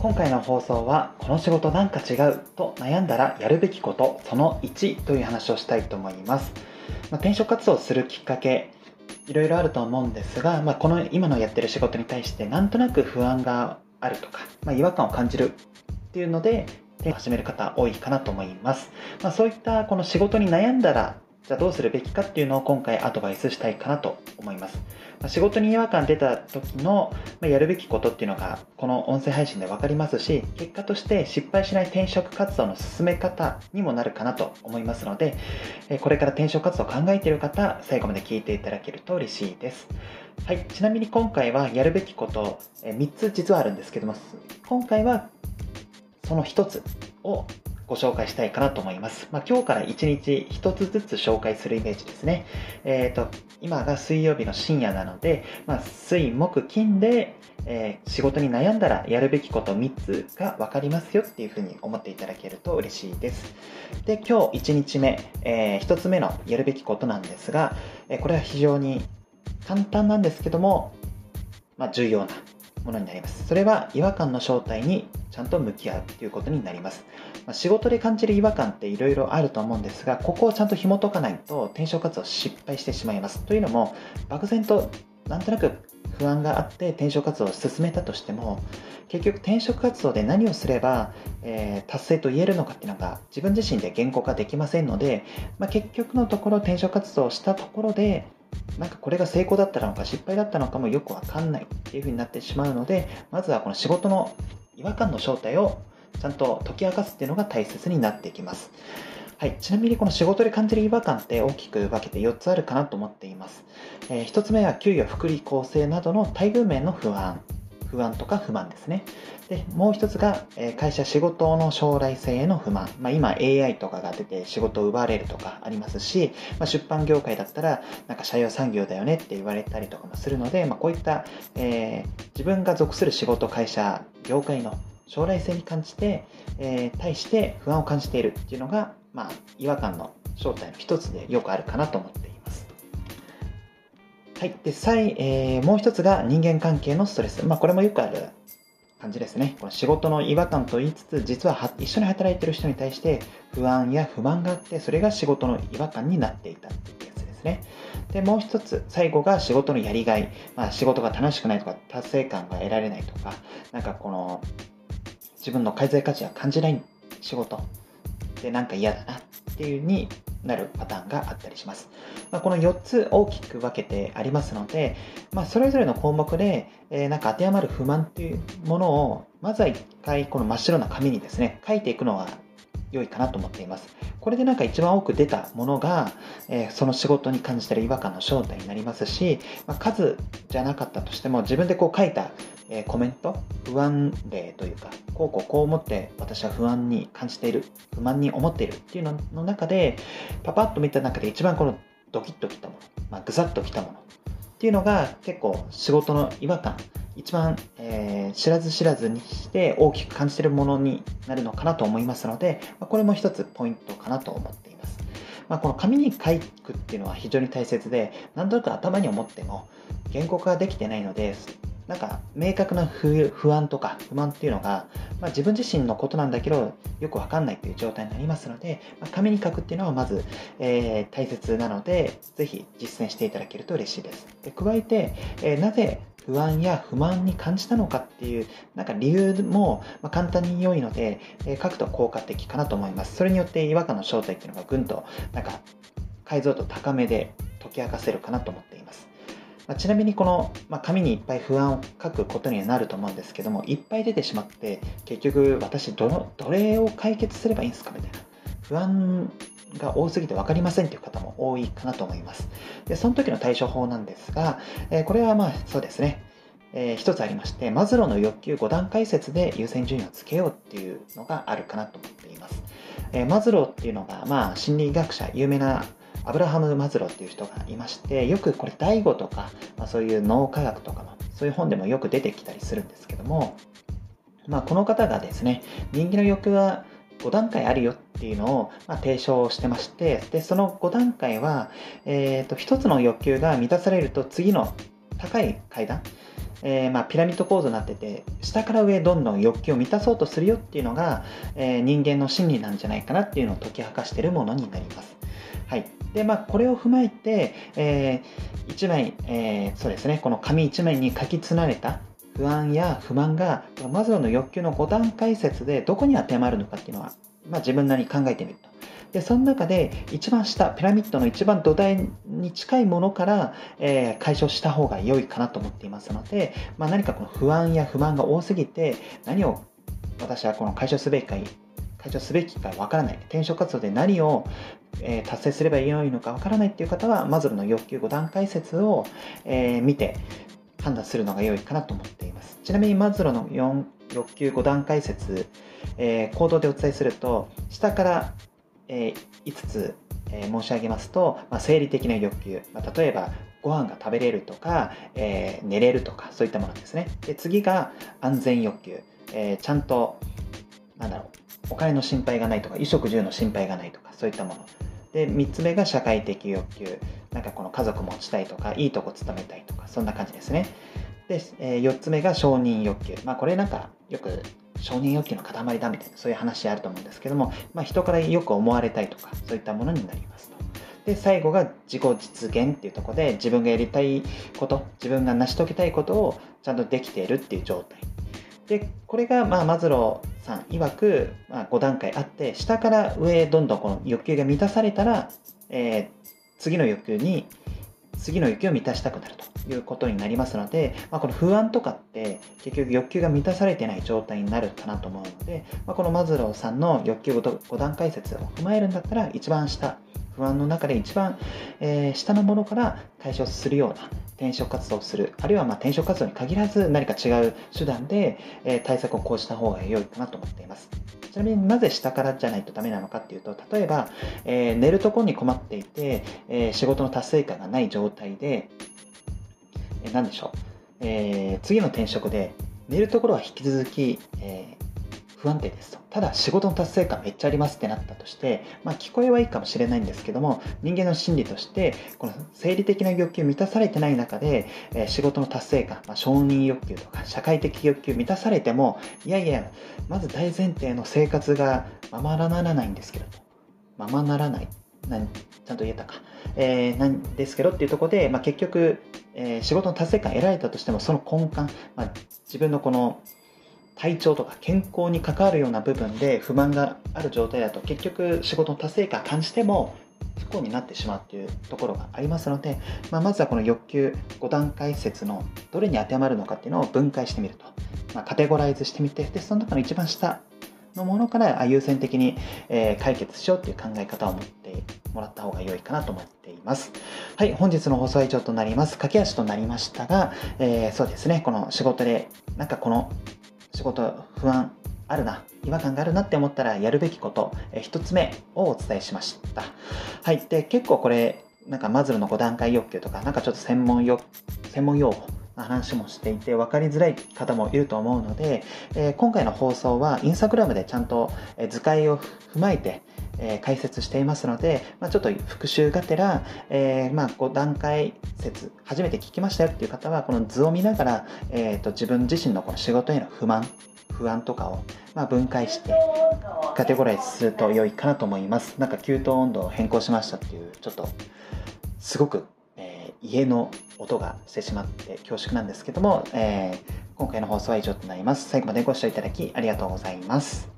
今回の放送はこの仕事なんか違うと悩んだらやるべきことその1という話をしたいと思います、まあ、転職活動をするきっかけいろいろあると思うんですが、まあ、この今のやってる仕事に対してなんとなく不安があるとか、まあ、違和感を感じるっていうので始める方多いかなと思います、まあ、そういったこの仕事に悩んだらじゃあどうするべきかっていうのを今回アドバイスしたいかなと思います。ま、仕事に違和感出た時のまやるべきことっていうのがこの音声配信で分かりますし、結果として失敗しない転職活動の進め方にもなるかなと思いますので、これから転職活動を考えている方、最後まで聞いていただけると嬉しいです。はい、ちなみに今回はやるべきこと3つ実はあるんですけども、今回はその1つをご紹介したいかなと思います。まあ、今日から1日1つずつ紹介するイメージですね。えっ、ー、と、今が水曜日の深夜なので、まあ、水、木、金で、えー、仕事に悩んだらやるべきこと3つが分かりますよっていうふうに思っていただけると嬉しいです。で、今日1日目、えー、1つ目のやるべきことなんですが、えこれは非常に簡単なんですけども、まあ、重要なものになります。それは違和感の正体にちゃんと向き合うということになります。まあ、仕事で感じる違和感っていろいろあると思うんですが、ここをちゃんと紐解かないと転職活動失敗してしまいます。というのも、漠然となんとなく不安があって転職活動を進めたとしても結局転職活動で何をすれば、えー、達成と言えるのかっていうのが自分自身で言語化できませんので、まあ、結局のところ転職活動をしたところでなんかこれが成功だったのか失敗だったのかもよくわかんないっていうふうになってしまうのでまずはこの仕事の違和感の正体をちゃんと解き明かすっていうのが大切になってきます。はい、ちなみにこの仕事で感じる違和感って大きく分けて4つあるかなと思っています。えー、1つ目は給与、福利厚生などの待遇面の不安。不安とか不満ですね。で、もう一つが、え会社仕事の将来性への不満。まあ、今 AI とかが出て仕事を奪われるとかありますし、まあ、出版業界だったら、なんか社用産業だよねって言われたりとかもするので、まあ、こういった、えー、自分が属する仕事、会社、業界の将来性に感じて、えー、対して不安を感じているっていうのが、まあ、違和感の正体の一つでよくあるかなと思っています。はい。で、再、えー、もう一つが人間関係のストレス。まあ、これもよくある感じですね。この仕事の違和感と言いつつ、実は一緒に働いている人に対して不安や不満があって、それが仕事の違和感になっていたっていうやつですね。で、もう一つ、最後が仕事のやりがい。まあ、仕事が楽しくないとか、達成感が得られないとか、なんかこの、自分の介在価値は感じない仕事でなんか嫌だなっていうになるパターンがあったりします。まあ、この4つ大きく分けてありますので、まあ、それぞれの項目で、えー、なんか当てはまる不満っていうものを、まずは一回この真っ白な紙にですね、書いていくのは良いかなと思っています。これでなんか一番多く出たものが、えー、その仕事に感じてる違和感の正体になりますし、まあ、数じゃなかったとしても自分でこう書いた、えー、コメント、不安例というか、こうこうこう思って私は不安に感じている、不満に思っているっていうのの中で、パパッと見た中で一番このドキッときたもの、まあ、ぐさっときたものっていうのが結構仕事の違和感、一番、えー、知らず知らずにして大きく感じているものになるのかなと思いますので、まあ、これも一つポイントかなと思っています。まあ、この紙に書くっていうのは非常に大切で、なんとなく頭に思っても言語化できてないので、なんか明確な不安とか不満っていうのが、まあ、自分自身のことなんだけどよくわかんないっていう状態になりますので、まあ、紙に書くっていうのはまず、えー、大切なのでぜひ実践していただけると嬉しいです。で加えて、えー、なぜ不安や不満に感じたのかっていうなんか理由も、ま簡単に良いので、え、書くと効果的かなと思います。それによって違和感の正体っていうのがぐんとなんか解像度高めで解き明かせるかなと思っています。ま、ちなみにこの、ま、紙にいっぱい不安を書くことにはなると思うんですけどもいっぱい出てしまって結局私どのどれを解決すればいいんですかみたいな不安が多すぎて分かりませんという方も多いかなと思いますでその時の対処法なんですが、えー、これはまあそうですねえー、一つありまして、マズローの欲求5段階説で優先順位をつけようっていうのがあるかなと思っています。えー、マズローっていうのが、まあ、心理学者、有名なアブラハム・マズローっていう人がいましてよくこれ第5とか、まあ、そういう脳科学とかのそういう本でもよく出てきたりするんですけども、まあ、この方がですね人間の欲求は5段階あるよっていうのを、まあ、提唱してましてでその5段階は、えーと、1つの欲求が満たされると次の高い階段？えー、まあ、ピラミッド構造になってて下から上どんどん欲求を満たそうとするよっていうのが、えー、人間の心理なんじゃないかなっていうのを解き明かしているものになります。はいでまあ、これを踏まえて、えー、1枚、えそうですね、この紙1枚に書き連ねた不安や不満がマズローの欲求の5段階説でどこに当てはまるのかっていうのは、まあ、自分なりに考えてみると。でその中で一番下ピラミッドの一番土台に近いものから、えー、解消した方が良いかなと思っていますので、まあ、何かこの不安や不満が多すぎて何を私はこの解消すべきか解消すべきかわからない。転職活動で何を、えー、達成すればいいのかわからないっていう方はマズロの欲求5段階説を、えー、見て判断するのが良いかなと思っています。ちなみにマズロの4欲求5段階説、えー、行動でお伝えすると下からえー、5つ、えー、申し上げますと、まあ、生理的な欲求、まあ、例えばご飯が食べれるとか、えー、寝れるとかそういったものですね。で次が安全欲求、えちゃんとなんだろうお金の心配がないとか衣食住の心配がないとかそういったもの。で3つ目が社会的欲求。なんかこの家族持ちたいとかいいとこ勤めたいとかそんな感じですね。で、え4つ目が承認欲求。まあこれなんかよく承認欲求の塊だみたいなそういう話あると思うんですけども、まあ、人からよく思われたいとかそういったものになりますと。で最後が自己実現っていうとこで自分がやりたいこと自分が成し遂げたいことをちゃんとできているっていう状態でこれが、まあ、マズローさん曰く、まあ、5段階あって下から上へどんどんこの欲求が満たされたら、えー、次の欲求に次の欲求を満たしたくなるということになりますので、まあ、この不安とかって結局欲求が満たされてない状態になるかなと思うので、まあ、このマズローさんの欲求5段階説を踏まえるんだったら一番下不安の中で一番、えー、下のものから解消するような転職活動をするあるいはま転職活動に限らず何か違う手段で、えー、対策を講じた方が良いかなと思っています。ちなみになぜ下からじゃないとダメなのかっていうと例えば、えー、寝るところに困っていて、え仕事の達成感がない状態で、え何でしょう、え次の転職で寝るところは引き続き、え不安定ですと。ただ仕事の達成感めっちゃありますってなったとして、まあ聞こえはいいかもしれないんですけども、人間の心理として、この生理的な欲求満たされてない中で、え、仕事の達成感、まあ、承認欲求とか社会的欲求満たされても、いやいや、まず大前提の生活がままならないんですけどと。ままならない。なんちゃんと言えたか。えー、なんですけどっていうところで、まあ、結局、えー、仕事の達成感得られたとしても、その根幹、まあ、自分のこの体調とか健康に関わるような部分で不満がある状態だと結局仕事の達成感感じても不幸になってしまうっていうところがありますので、まあ、まずはこの欲求5段階説のどれに当てはまるのかっていうのを分解してみると、まあ、カテゴライズしてみてでその中の一番下のものから優先的に、え解決しようっていう考え方を持ってもらった方が良いかなと思っています。はい、本日の放送は以上となります。駆け足となりましたが、えー、そうですね、この仕事でなんかこの仕事不安あるな違和感があるなって思ったらやるべきこと、え1つ目をお伝えしました。はいで結構これなんかマズルの5段階欲求とかなんかちょっと専門よ専門用語の話もしていて分かりづらい方もいると思うので、えー、今回の放送はインスタグラムでちゃんと図解を踏まえてえ解説していますので、まあ、ちょっと復習がてら、えー、まあ、5段階説初めて聞きましたよっていう方はこの図を見ながら、えーと、自分自身のこの仕事への不満不安とかを、まあ、分解してカテゴライズすると良いかなと思います。なんか給湯温度を変更しましたっていうちょっとすごく、えー、家の音がしてしまって恐縮なんですけども、えー、今回の放送は以上となります。最後までご視聴いただきありがとうございます。